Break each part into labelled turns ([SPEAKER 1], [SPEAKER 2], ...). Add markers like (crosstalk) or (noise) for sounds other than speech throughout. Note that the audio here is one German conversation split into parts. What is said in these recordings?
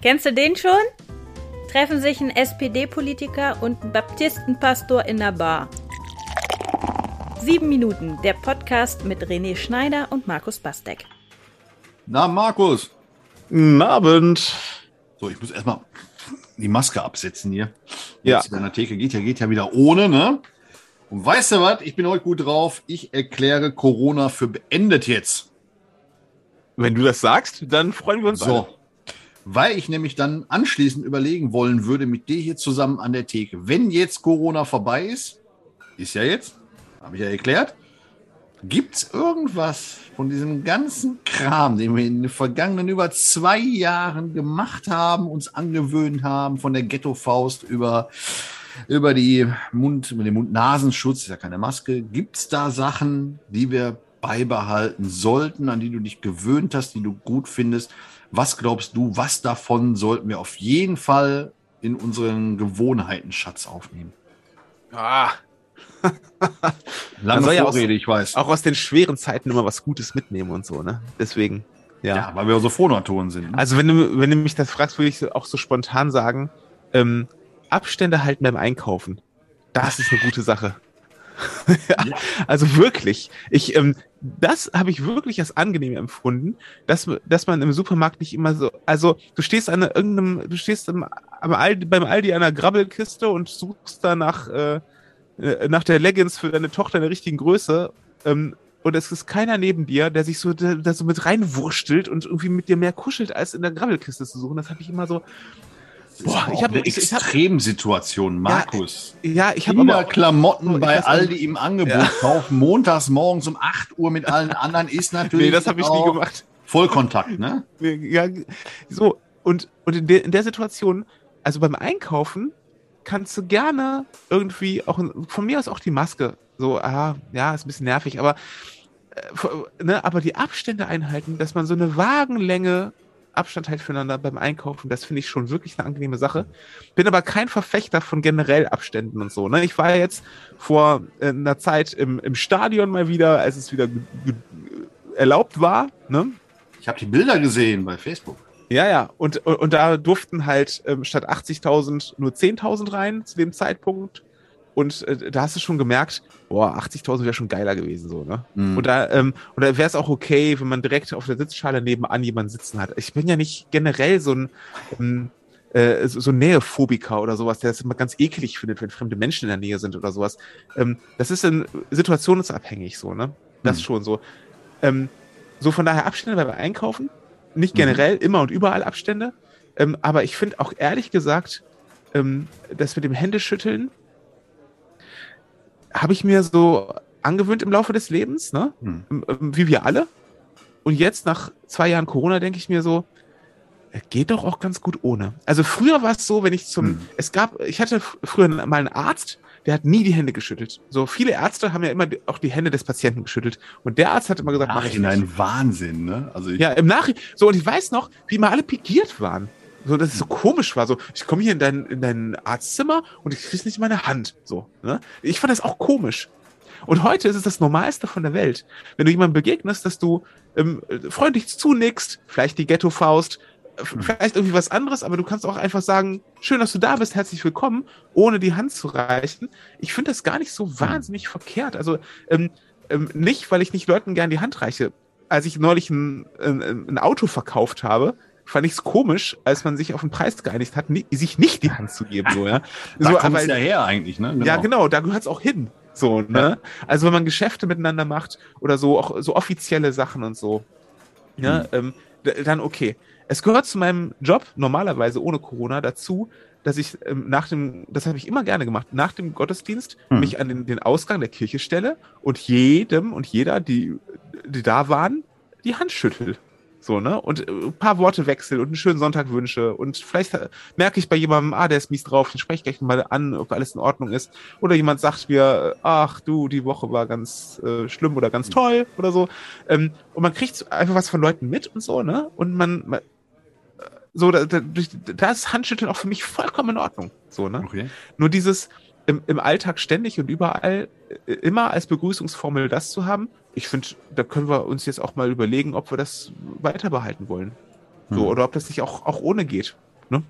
[SPEAKER 1] Kennst du den schon? Treffen sich ein SPD-Politiker und ein Baptistenpastor in der Bar. Sieben Minuten, der Podcast mit René Schneider und Markus Bastek.
[SPEAKER 2] Na, Markus.
[SPEAKER 3] Guten Abend.
[SPEAKER 2] So, ich muss erstmal die Maske absetzen hier.
[SPEAKER 3] Ja.
[SPEAKER 2] Jetzt in der Theke geht ja, geht ja wieder ohne, ne? Und weißt du was? Ich bin heute gut drauf. Ich erkläre Corona für beendet jetzt.
[SPEAKER 3] Wenn du das sagst, dann freuen wir uns
[SPEAKER 2] So.
[SPEAKER 3] alle.
[SPEAKER 2] Weil ich nämlich dann anschließend überlegen wollen würde mit dir hier zusammen an der Theke. Wenn jetzt Corona vorbei ist, ist ja jetzt, habe ich ja erklärt, gibt es irgendwas von diesem ganzen Kram, den wir in den vergangenen über zwei Jahren gemacht haben, uns angewöhnt haben, von der Ghetto-Faust über, über die Mund, über den Mund-Nasenschutz, ist ja keine Maske. Gibt es da Sachen, die wir beibehalten sollten, an die du dich gewöhnt hast, die du gut findest? Was glaubst du, was davon sollten wir auf jeden Fall in unseren Gewohnheiten-Schatz aufnehmen?
[SPEAKER 3] Ah, (laughs)
[SPEAKER 2] Lange
[SPEAKER 3] soll ja
[SPEAKER 2] Vorrede, ich weiß.
[SPEAKER 3] auch aus den schweren Zeiten immer was Gutes mitnehmen und so, ne? Deswegen, ja.
[SPEAKER 2] ja. weil wir so Frohnaturen sind. ne?
[SPEAKER 3] Also wenn du, wenn du mich das fragst, würde ich auch so spontan sagen, ähm, Abstände halten beim Einkaufen. Das ist eine gute Sache. (laughs) ja, also wirklich. Ich, ähm, das habe ich wirklich als angenehm empfunden, dass, dass man im Supermarkt nicht immer so, also du stehst an irgendeinem, du stehst im, am Aldi, beim Aldi an einer Grabbelkiste und suchst da nach, äh, äh, nach der Leggings für deine Tochter in der richtigen Größe ähm, und es ist keiner neben dir, der sich so, da, so mit reinwurstelt und irgendwie mit dir mehr kuschelt, als in der Grabbelkiste zu suchen. Das habe ich immer so, boah, ich
[SPEAKER 2] auch
[SPEAKER 3] hab-
[SPEAKER 2] eine
[SPEAKER 3] ich- ich hab-
[SPEAKER 2] Extremsituation, Markus.
[SPEAKER 3] ja, ich habe aber auch,
[SPEAKER 2] Kinderklamotten
[SPEAKER 3] ich
[SPEAKER 2] bei Aldi im Angebot
[SPEAKER 3] Ja.
[SPEAKER 2] kaufen, montags morgens um 8 Uhr mit allen anderen ist natürlich
[SPEAKER 3] nee, das habe ich nie gemacht.
[SPEAKER 2] Vollkontakt, ne?
[SPEAKER 3] Ja, so, und, und in, der, in der Situation, also beim Einkaufen, kannst du gerne irgendwie auch, von mir aus auch die Maske, so, ah, ja, ist ein bisschen nervig, aber, äh, ne, aber die Abstände einhalten, dass man so eine Wagenlänge Abstand hält füreinander beim Einkaufen, das finde ich schon wirklich eine angenehme Sache. Bin aber kein Verfechter von generell Abständen und so. Ne? Ich war jetzt vor äh, einer Zeit im, im Stadion mal wieder, als es wieder erlaubt war. Ne?
[SPEAKER 2] Ich habe die Bilder gesehen bei Facebook.
[SPEAKER 3] Ja, ja. Und, und, und da durften halt ähm, statt 80.000 nur 10.000 rein zu dem Zeitpunkt. Und äh, da hast du schon gemerkt, boah, 80.000 wäre schon geiler gewesen, so, ne?
[SPEAKER 2] Mhm.
[SPEAKER 3] Und da, ähm, und da wäre es auch okay, wenn man direkt auf der Sitzschale nebenan jemanden sitzen hat. Ich bin ja nicht generell so ein, ähm, äh, so, so Nähephobiker oder sowas, der das immer ganz eklig findet, wenn fremde Menschen in der Nähe sind oder sowas. Ähm, das ist in situationsabhängig so, ne? Das
[SPEAKER 2] Mhm.
[SPEAKER 3] schon so. Ähm, so von daher Abstände beim Einkaufen. Nicht
[SPEAKER 2] Mhm.
[SPEAKER 3] generell, immer und überall Abstände. Ähm, aber ich finde auch ehrlich gesagt, ähm, das mit dem Händeschütteln habe ich mir so angewöhnt im Laufe des Lebens, ne?
[SPEAKER 2] Hm.
[SPEAKER 3] Ähm, ähm, Wie wir alle. Und jetzt nach zwei Jahren Corona denke ich mir so, geht doch auch ganz gut ohne. Also früher war es so, wenn ich zum,
[SPEAKER 2] Hm.
[SPEAKER 3] es gab, ich hatte früher mal einen Arzt, der hat nie die Hände geschüttelt. So viele Ärzte haben ja immer auch die Hände des Patienten geschüttelt. Und der Arzt hat immer gesagt, mach ich nicht.
[SPEAKER 2] Wahnsinn, ne? Also
[SPEAKER 3] Ja, im Nachhinein. So, und ich weiß noch, wie immer alle pikiert waren. So, dass es so komisch war. So, ich komme hier in dein, in dein Arztzimmer und ich krieg's nicht in meine Hand. So, ne? Ich fand das auch komisch. Und heute ist es das Normalste von der Welt. Wenn du jemandem begegnest, dass du ähm, freundlich zunickst, vielleicht die Ghetto-Faust, vielleicht irgendwie was anderes, aber du kannst auch einfach sagen, schön, dass du da bist, herzlich willkommen, ohne die Hand zu reichen. Ich finde das gar nicht so wahnsinnig verkehrt. Also ähm, ähm, nicht, weil ich nicht Leuten gern die Hand reiche. Als ich neulich ein, ein, ein Auto verkauft habe, fand ich es komisch, als man sich auf den Preis geeinigt hat, nie, sich nicht die Hand zu geben. So, ja. (laughs)
[SPEAKER 2] da
[SPEAKER 3] so,
[SPEAKER 2] kommt's
[SPEAKER 3] aber-
[SPEAKER 2] ja her eigentlich, ne?
[SPEAKER 3] ja, genau, da gehört's auch hin. So, ne? Also wenn man Geschäfte miteinander macht oder so, auch so offizielle Sachen und so, ja, ähm, dann okay. Es gehört zu meinem Job normalerweise ohne Corona dazu, dass ich ähm, nach dem, das habe ich immer gerne gemacht, nach dem Gottesdienst
[SPEAKER 2] Hm.
[SPEAKER 3] mich an den, den Ausgang der Kirche stelle und jedem und jeder, die, die da waren, die Hand schüttel. So, ne? Und äh, ein paar Worte wechsel und einen schönen Sonntag wünsche. Und vielleicht äh, merke ich bei jemandem, ah, der ist mies drauf, den spreche ich gleich mal an, ob alles in Ordnung ist. Oder jemand sagt mir, äh, ach du, die Woche war ganz äh, schlimm oder ganz toll oder so. Ähm, und man kriegt einfach was von Leuten mit und so, ne? Und man, man äh, so, da, da, da ist Handschütteln auch für mich vollkommen in Ordnung. So, ne?
[SPEAKER 2] Okay.
[SPEAKER 3] Nur dieses im, im Alltag ständig und überall äh, immer als Begrüßungsformel das zu haben, ich finde, da können wir uns jetzt auch mal überlegen, ob wir das weiter behalten wollen. So,
[SPEAKER 2] Hm.
[SPEAKER 3] oder ob das nicht auch, auch ohne geht. Ne?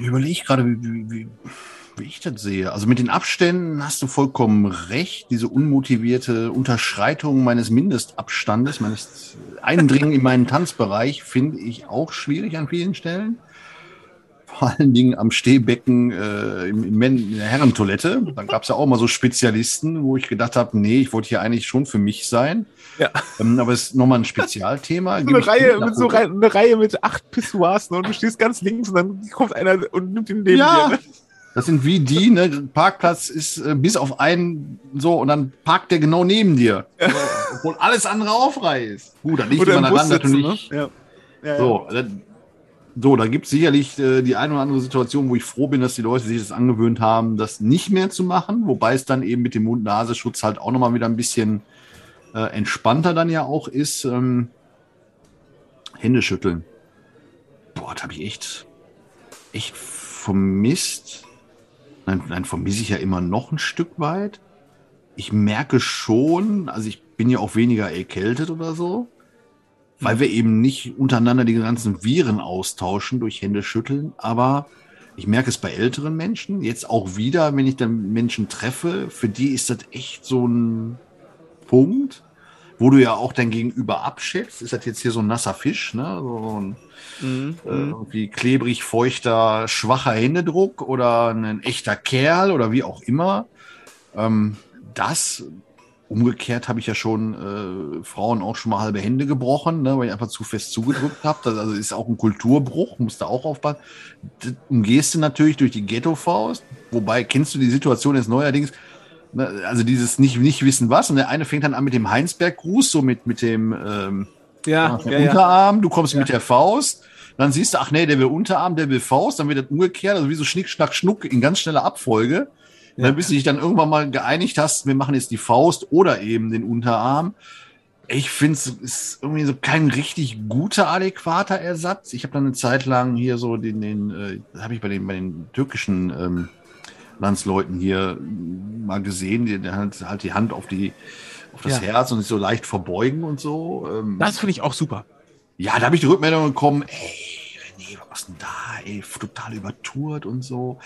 [SPEAKER 2] Ich überlege gerade, wie, wie, wie, wie ich das sehe. Also mit den Abständen hast du vollkommen recht. Diese unmotivierte Unterschreitung meines Mindestabstandes, meines Eindringen in meinen Tanzbereich, finde ich auch schwierig an vielen Stellen. Vor allen Dingen am Stehbecken äh, im, in der Herrentoilette. Da gab es ja auch mal so Spezialisten, wo ich gedacht habe, nee, ich wollte hier eigentlich schon für mich sein.
[SPEAKER 3] Ja.
[SPEAKER 2] Ähm, aber es ist nochmal ein Spezialthema.
[SPEAKER 3] So eine Reihe, mit so Rei- eine Reihe mit acht Pissoirs ne? und du stehst ganz links und dann kommt einer und nimmt ihn neben
[SPEAKER 2] Ja.
[SPEAKER 3] dir. Ne?
[SPEAKER 2] Das sind wie die, ne? Parkplatz ist äh, bis auf einen so und dann parkt der genau neben dir. So, obwohl alles andere auf Reihe ist. Gut, dann liegt man daran, dass du nicht.
[SPEAKER 3] Ja. Ja,
[SPEAKER 2] So, so, da gibt es sicherlich äh, die eine oder andere Situation, wo ich froh bin, dass die Leute sich das angewöhnt haben, das nicht mehr zu machen, wobei es dann eben mit dem Mund-Nasenschutz halt auch nochmal wieder ein bisschen äh, entspannter dann ja auch ist. Ähm, Hände schütteln. Boah, das habe ich echt, echt vermisst. Nein, nein, vermisse ich ja immer noch ein Stück weit. Ich merke schon, also ich bin ja auch weniger erkältet oder so, weil wir eben nicht untereinander die ganzen Viren austauschen durch Hände schütteln. Aber ich merke es bei älteren Menschen, jetzt auch wieder, wenn ich dann Menschen treffe, für die ist das echt so ein Punkt, wo du ja auch dein Gegenüber abschätzt. Ist das jetzt hier so ein nasser Fisch, ne? So ein
[SPEAKER 3] Mhm.
[SPEAKER 2] äh, irgendwie klebrig, feuchter, schwacher Händedruck oder ein echter Kerl oder wie auch immer. Ähm, das, umgekehrt habe ich ja schon äh, Frauen auch schon mal halbe Hände gebrochen, ne, weil ich einfach zu fest zugedrückt habe. Das also ist auch ein Kulturbruch, musst du auch aufpassen. Das umgehst du natürlich durch die Ghetto-Faust. Wobei, kennst du die Situation jetzt neuerdings? Ne, also dieses nicht, nicht wissen was. Und der eine fängt dann an mit dem Heinsberg-Gruß, so mit, mit dem ähm,
[SPEAKER 3] Ja, ja, ja.
[SPEAKER 2] Unterarm, du kommst mit der Faust, dann siehst du, ach nee, der will Unterarm, der will Faust, dann wird das umgekehrt, also wie so Schnick, Schnack, Schnuck in ganz schneller Abfolge.
[SPEAKER 3] Ja.
[SPEAKER 2] Dann bis du dich dann irgendwann mal geeinigt hast, wir machen jetzt die Faust oder eben den Unterarm. Ich finde es ist irgendwie so kein richtig guter, adäquater Ersatz. Ich habe dann eine Zeit lang hier so den, den äh, das habe ich bei den, bei den türkischen ähm, Landsleuten hier mal gesehen, die, der hat halt die Hand auf die auf das
[SPEAKER 3] Ja.
[SPEAKER 2] Herz und sich so leicht verbeugen und so. Ähm,
[SPEAKER 3] Das finde ich auch super.
[SPEAKER 2] ja, da habe ich die Rückmeldung bekommen, ey, René, was ist denn da, ey, total übertourt und so.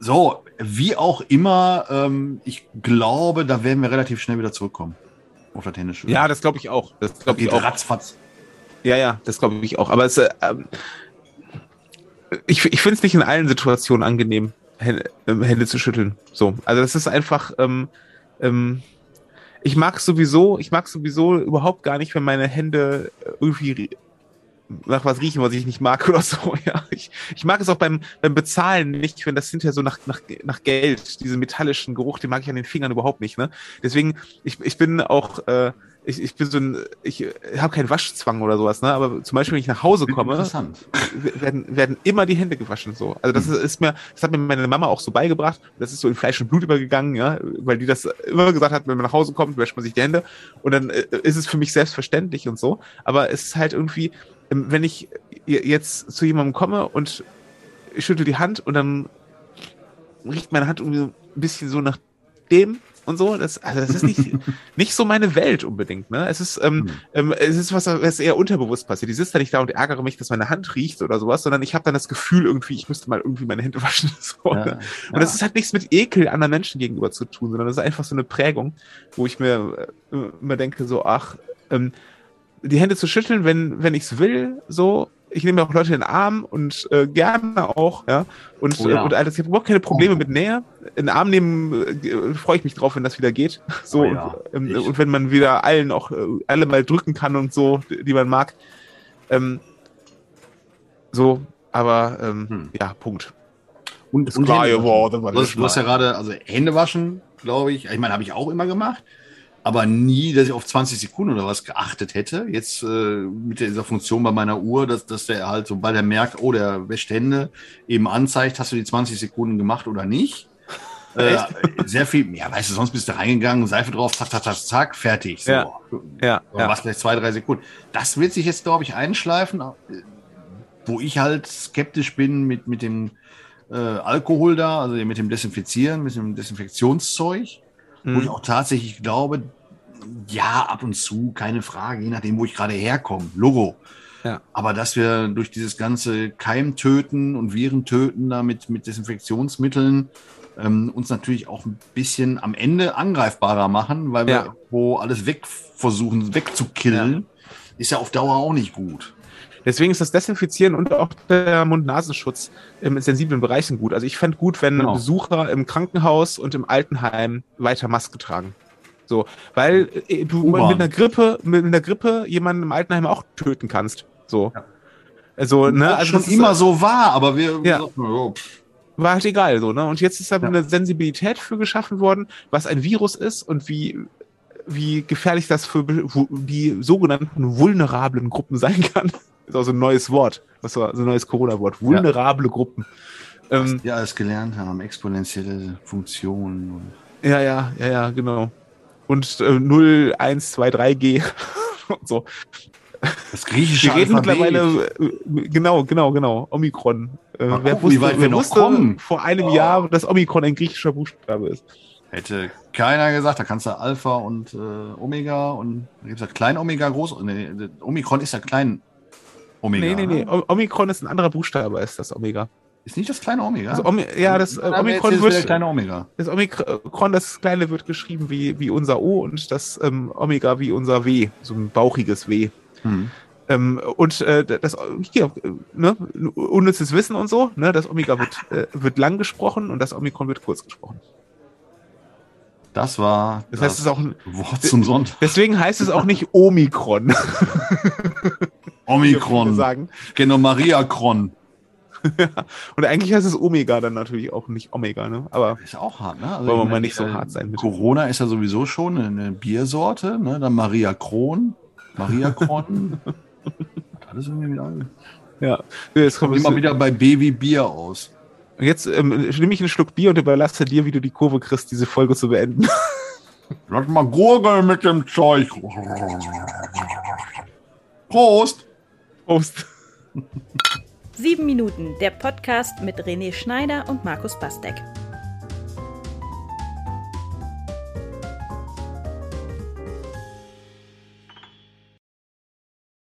[SPEAKER 2] So, wie auch immer, ähm, ich glaube, da werden wir relativ schnell wieder zurückkommen. Auf der Tennisschule.
[SPEAKER 3] Ja, das glaube ich auch. Das glaube ich auch.
[SPEAKER 2] ratzfatz.
[SPEAKER 3] Ja, ja, das glaube ich auch. Aber es, äh, ich, ich finde es nicht in allen Situationen angenehm, Hände, ähm, Hände zu schütteln. So, also das ist einfach. Ähm, ähm, ich mag sowieso, ich mag sowieso überhaupt gar nicht, wenn meine Hände irgendwie nach was riechen, was ich nicht mag oder so. (laughs) Ja, ich, ich mag es auch beim, beim Bezahlen nicht, wenn das hinterher so nach, nach, nach Geld, diesen metallischen Geruch, den mag ich an den Fingern überhaupt nicht. Ne? Deswegen, ich, ich bin auch, äh, ich, ich bin so ein, ich habe keinen Waschzwang oder sowas, ne? Aber zum Beispiel, wenn ich nach Hause komme, werden, werden immer die Hände gewaschen so. Also das ist, ist mir, das hat mir meine Mama auch so beigebracht. Das ist so in Fleisch und Blut übergegangen, ja, weil die das immer gesagt hat, wenn man nach Hause kommt, wäscht man sich die Hände und dann äh, ist es für mich selbstverständlich und so. Aber es ist halt irgendwie, wenn ich jetzt zu jemandem komme und ich schüttel die Hand und dann riecht meine Hand irgendwie so ein bisschen so nach dem und so. Das, also das ist nicht, (laughs) nicht so meine Welt unbedingt. Ne? Es ist, ähm, ähm, es ist was, was eher unterbewusst passiert. Ich sitze da nicht da und ärgere mich, dass meine Hand riecht oder sowas, sondern ich habe dann das Gefühl irgendwie, ich müsste mal irgendwie meine Hände (laughs) waschen. So,
[SPEAKER 2] Ja,
[SPEAKER 3] ne? Und das ist halt nichts mit Ekel anderen Menschen gegenüber zu tun, sondern das ist einfach so eine Prägung, wo ich mir äh, immer denke, so, ach, ähm, die Hände zu schütteln, wenn, wenn ich es will, so. Ich nehme auch Leute in den Arm und äh, gerne auch, ja. Und,
[SPEAKER 2] Oh ja.
[SPEAKER 3] und alles. Ich habe überhaupt keine Probleme mit Nähe. In den Arm nehmen äh, freue ich mich drauf, wenn das wieder geht. (laughs) So,
[SPEAKER 2] Oh ja,
[SPEAKER 3] und, ähm, und wenn man wieder allen auch äh, alle mal drücken kann und so, die, die man mag. Ähm, so, aber ähm,
[SPEAKER 2] Hm.
[SPEAKER 3] ja, Punkt.
[SPEAKER 2] Und,
[SPEAKER 3] Ist klar geworden, was
[SPEAKER 2] Du hast,
[SPEAKER 3] ich
[SPEAKER 2] du hast ja gerade, also Hände waschen, glaube ich. Ich meine, habe ich auch immer gemacht. Aber nie, dass ich auf 20 Sekunden oder was geachtet hätte. Jetzt äh, mit dieser Funktion bei meiner Uhr, dass, dass der halt, sobald er merkt, oh, der wäscht Hände, eben anzeigt, hast du die 20 Sekunden gemacht oder nicht. (laughs) Äh, sehr viel, ja, weißt du, sonst bist du reingegangen, Seife drauf, zack, zack, zack, zack, fertig. So.
[SPEAKER 3] Ja. Ja, ja.
[SPEAKER 2] was vielleicht zwei, drei Sekunden. Das wird sich jetzt, glaube ich, einschleifen, äh, wo ich halt skeptisch bin mit, mit dem äh, Alkohol da, also mit dem Desinfizieren, mit dem Desinfektionszeug, wo ich
[SPEAKER 3] Mhm.
[SPEAKER 2] auch tatsächlich glaube, ja, ab und zu, keine Frage, je nachdem, wo ich gerade herkomme, Logo.
[SPEAKER 3] Ja.
[SPEAKER 2] Aber dass wir durch dieses ganze Keimtöten und Virentöten da mit, mit Desinfektionsmitteln ähm, uns natürlich auch ein bisschen am Ende angreifbarer machen, weil wir
[SPEAKER 3] Ja.
[SPEAKER 2] wo alles weg versuchen wegzukillen, ist ja auf Dauer auch nicht gut.
[SPEAKER 3] Deswegen ist das Desinfizieren und auch der Mund-Nasenschutz in sensiblen Bereichen gut. Also ich fände gut, wenn
[SPEAKER 2] Genau.
[SPEAKER 3] Besucher im Krankenhaus und im Altenheim weiter Maske tragen. So, weil äh, du mit einer Grippe, mit einer Grippe jemanden im Altenheim auch töten kannst. So. Also, ne,
[SPEAKER 2] Auch
[SPEAKER 3] also
[SPEAKER 2] schon
[SPEAKER 3] das ist,
[SPEAKER 2] immer
[SPEAKER 3] äh,
[SPEAKER 2] so war, aber wir
[SPEAKER 3] Ja.
[SPEAKER 2] gesagt, oh,
[SPEAKER 3] war halt egal, so, ne? Und jetzt ist da
[SPEAKER 2] Ja.
[SPEAKER 3] eine Sensibilität für geschaffen worden, was ein Virus ist und wie, wie gefährlich das für die sogenannten vulnerablen Gruppen sein kann. Ist auch so ein neues Wort. War so ein neues Corona-Wort. Vulnerable Gruppen. Ähm,
[SPEAKER 2] was wir alles gelernt haben, exponentielle Funktionen.
[SPEAKER 3] Ja, ja, ja, ja, genau. Und äh, 0, 1, 2, 3G und so.
[SPEAKER 2] das griechische
[SPEAKER 3] Wir reden
[SPEAKER 2] Alphabet.
[SPEAKER 3] mittlerweile, äh, genau, genau, genau, Omikron. Äh, wer
[SPEAKER 2] gucken, wie
[SPEAKER 3] wusste,
[SPEAKER 2] weit wir noch
[SPEAKER 3] wusste
[SPEAKER 2] kommen.
[SPEAKER 3] vor einem
[SPEAKER 2] Oh.
[SPEAKER 3] Jahr, dass Omikron ein griechischer Buchstabe ist?
[SPEAKER 2] Hätte keiner gesagt, da kannst du Alpha und äh, Omega und da gibt es ja Klein Omega, Groß. Nee, Omikron ist ja Klein Omega.
[SPEAKER 3] Nee, nee, nee.
[SPEAKER 2] ne?
[SPEAKER 3] O- Omikron ist ein anderer Buchstabe als das Omega.
[SPEAKER 2] Ist nicht das kleine Omega?
[SPEAKER 3] Also Omi ja, das äh, Omikron wird,
[SPEAKER 2] kleine Omega.
[SPEAKER 3] das Omikron, das kleine wird geschrieben wie, wie unser O und das ähm, Omega wie unser W, so ein bauchiges W.
[SPEAKER 2] Hm.
[SPEAKER 3] Ähm, und äh, das hier, ne, unnützes Wissen und so, ne, das Omega wird, äh, wird lang gesprochen und das Omikron wird kurz gesprochen.
[SPEAKER 2] Das war
[SPEAKER 3] Das heißt, es ist auch ein,
[SPEAKER 2] Wort zum Sonntag.
[SPEAKER 3] deswegen heißt es auch nicht Omikron. (laughs)
[SPEAKER 2] Omikron.
[SPEAKER 3] sagen.
[SPEAKER 2] Genau, Mariakron. (laughs)
[SPEAKER 3] Und eigentlich heißt es Omega dann natürlich auch nicht Omega, ne? Aber
[SPEAKER 2] Ist auch hart, ne? Also
[SPEAKER 3] Wollen wir mal nicht so hart sein mit-
[SPEAKER 2] Corona ist ja sowieso schon eine Biersorte, ne? Dann Maria Kron, Maria Kron. (laughs) Alles irgendwie wieder.
[SPEAKER 3] ja, jetzt kommt
[SPEAKER 2] Immer wieder bei Baby Bier aus.
[SPEAKER 3] Jetzt ähm, nehme ich einen Schluck Bier und überlasse dir, wie du die Kurve kriegst, diese Folge zu beenden.
[SPEAKER 2] Lass mal gurgeln mit dem Zeug. Prost!
[SPEAKER 3] Prost.
[SPEAKER 1] Sieben Minuten, der Podcast mit René Schneider und Markus Bastek.